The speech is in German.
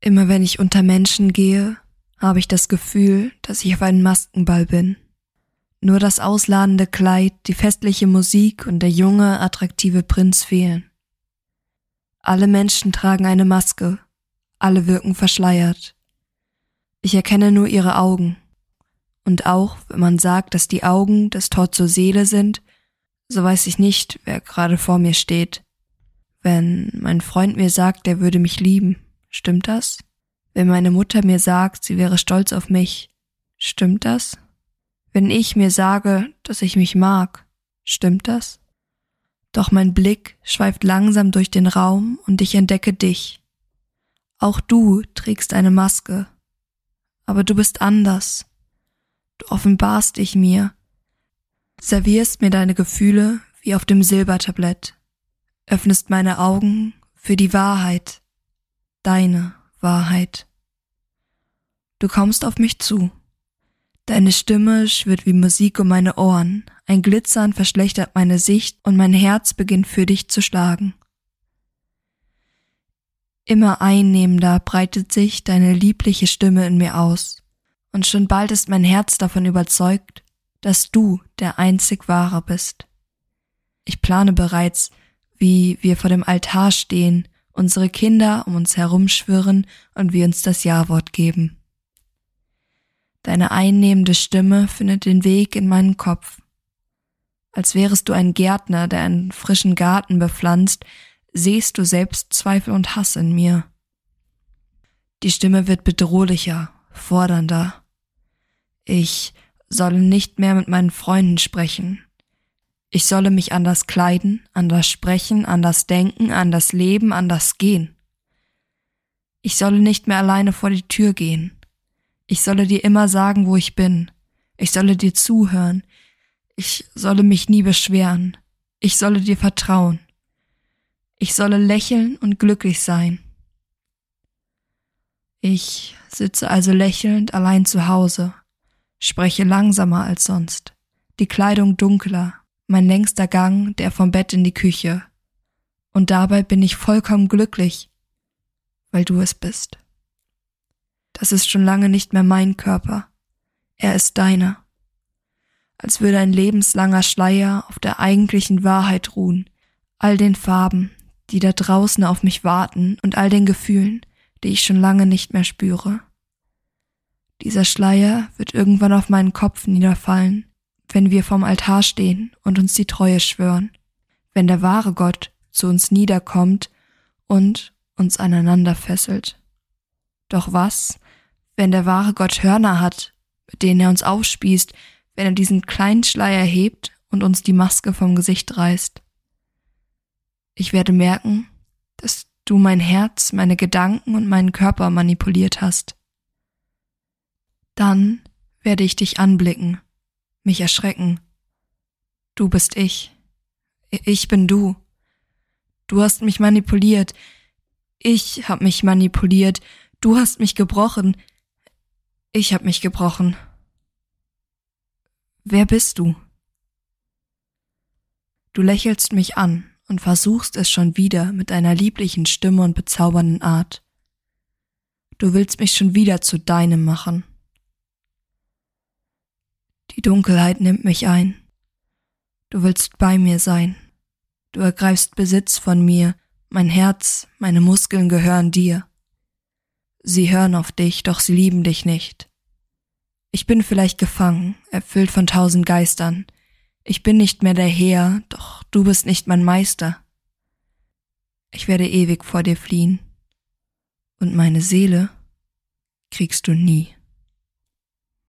Immer wenn ich unter Menschen gehe, habe ich das Gefühl, dass ich auf einem Maskenball bin. Nur das ausladende Kleid, die festliche Musik und der junge, attraktive Prinz fehlen. Alle Menschen tragen eine Maske, alle wirken verschleiert. Ich erkenne nur ihre Augen. Und auch, wenn man sagt, dass die Augen das Tor zur Seele sind, so weiß ich nicht, wer gerade vor mir steht. Wenn mein Freund mir sagt, er würde mich lieben, stimmt das? Wenn meine Mutter mir sagt, sie wäre stolz auf mich, stimmt das? Wenn ich mir sage, dass ich mich mag, stimmt das? Doch mein Blick schweift langsam durch den Raum und ich entdecke dich. Auch du trägst eine Maske, aber du bist anders. Du offenbarst dich mir, servierst mir deine Gefühle wie auf dem Silbertablett, öffnest meine Augen für die Wahrheit, deine Wahrheit. Du kommst auf mich zu. Deine Stimme schwirrt wie Musik um meine Ohren, ein Glitzern verschlechtert meine Sicht und mein Herz beginnt für dich zu schlagen. Immer einnehmender breitet sich deine liebliche Stimme in mir aus, und schon bald ist mein Herz davon überzeugt, dass du der einzig wahre bist. Ich plane bereits, wie wir vor dem Altar stehen, unsere Kinder um uns herumschwirren und wir uns das Ja-Wort geben. Deine einnehmende Stimme findet den Weg in meinen Kopf. Als wärest du ein Gärtner, der einen frischen Garten bepflanzt, sehst du selbst Zweifel und Hass in mir. Die Stimme wird bedrohlicher, fordernder. Ich solle nicht mehr mit meinen Freunden sprechen. Ich solle mich anders kleiden, anders sprechen, anders denken, anders leben, anders gehen. Ich solle nicht mehr alleine vor die Tür gehen. Ich solle dir immer sagen, wo ich bin. Ich solle dir zuhören. Ich solle mich nie beschweren. Ich solle dir vertrauen. Ich solle lächeln und glücklich sein. Ich sitze also lächelnd allein zu Hause, spreche langsamer als sonst, die Kleidung dunkler, mein längster Gang, der vom Bett in die Küche. Und dabei bin ich vollkommen glücklich, weil du es bist. Das ist schon lange nicht mehr mein Körper, er ist deiner. Als würde ein lebenslanger Schleier auf der eigentlichen Wahrheit ruhen, all den Farben, die da draußen auf mich warten und all den Gefühlen, die ich schon lange nicht mehr spüre. Dieser Schleier wird irgendwann auf meinen Kopf niederfallen, wenn wir vom Altar stehen und uns die Treue schwören, wenn der wahre Gott zu uns niederkommt und uns aneinander fesselt. Doch was, wenn der wahre Gott Hörner hat, mit denen er uns aufspießt, wenn er diesen kleinen Schleier hebt und uns die Maske vom Gesicht reißt? Ich werde merken, dass du mein Herz, meine Gedanken und meinen Körper manipuliert hast. Dann werde ich dich anblicken, mich erschrecken. Du bist ich. Ich bin du. Du hast mich manipuliert. Ich hab mich manipuliert. Du hast mich gebrochen. Ich hab mich gebrochen. Wer bist du? Du lächelst mich an und versuchst es schon wieder mit deiner lieblichen Stimme und bezaubernden Art. Du willst mich schon wieder zu deinem machen. Die Dunkelheit nimmt mich ein. Du willst bei mir sein. Du ergreifst Besitz von mir, mein Herz, meine Muskeln gehören dir. Sie hören auf dich, doch sie lieben dich nicht. Ich bin vielleicht gefangen, erfüllt von tausend Geistern. Ich bin nicht mehr der Herr, doch du bist nicht mein Meister. Ich werde ewig vor dir fliehen. Und meine Seele kriegst du nie.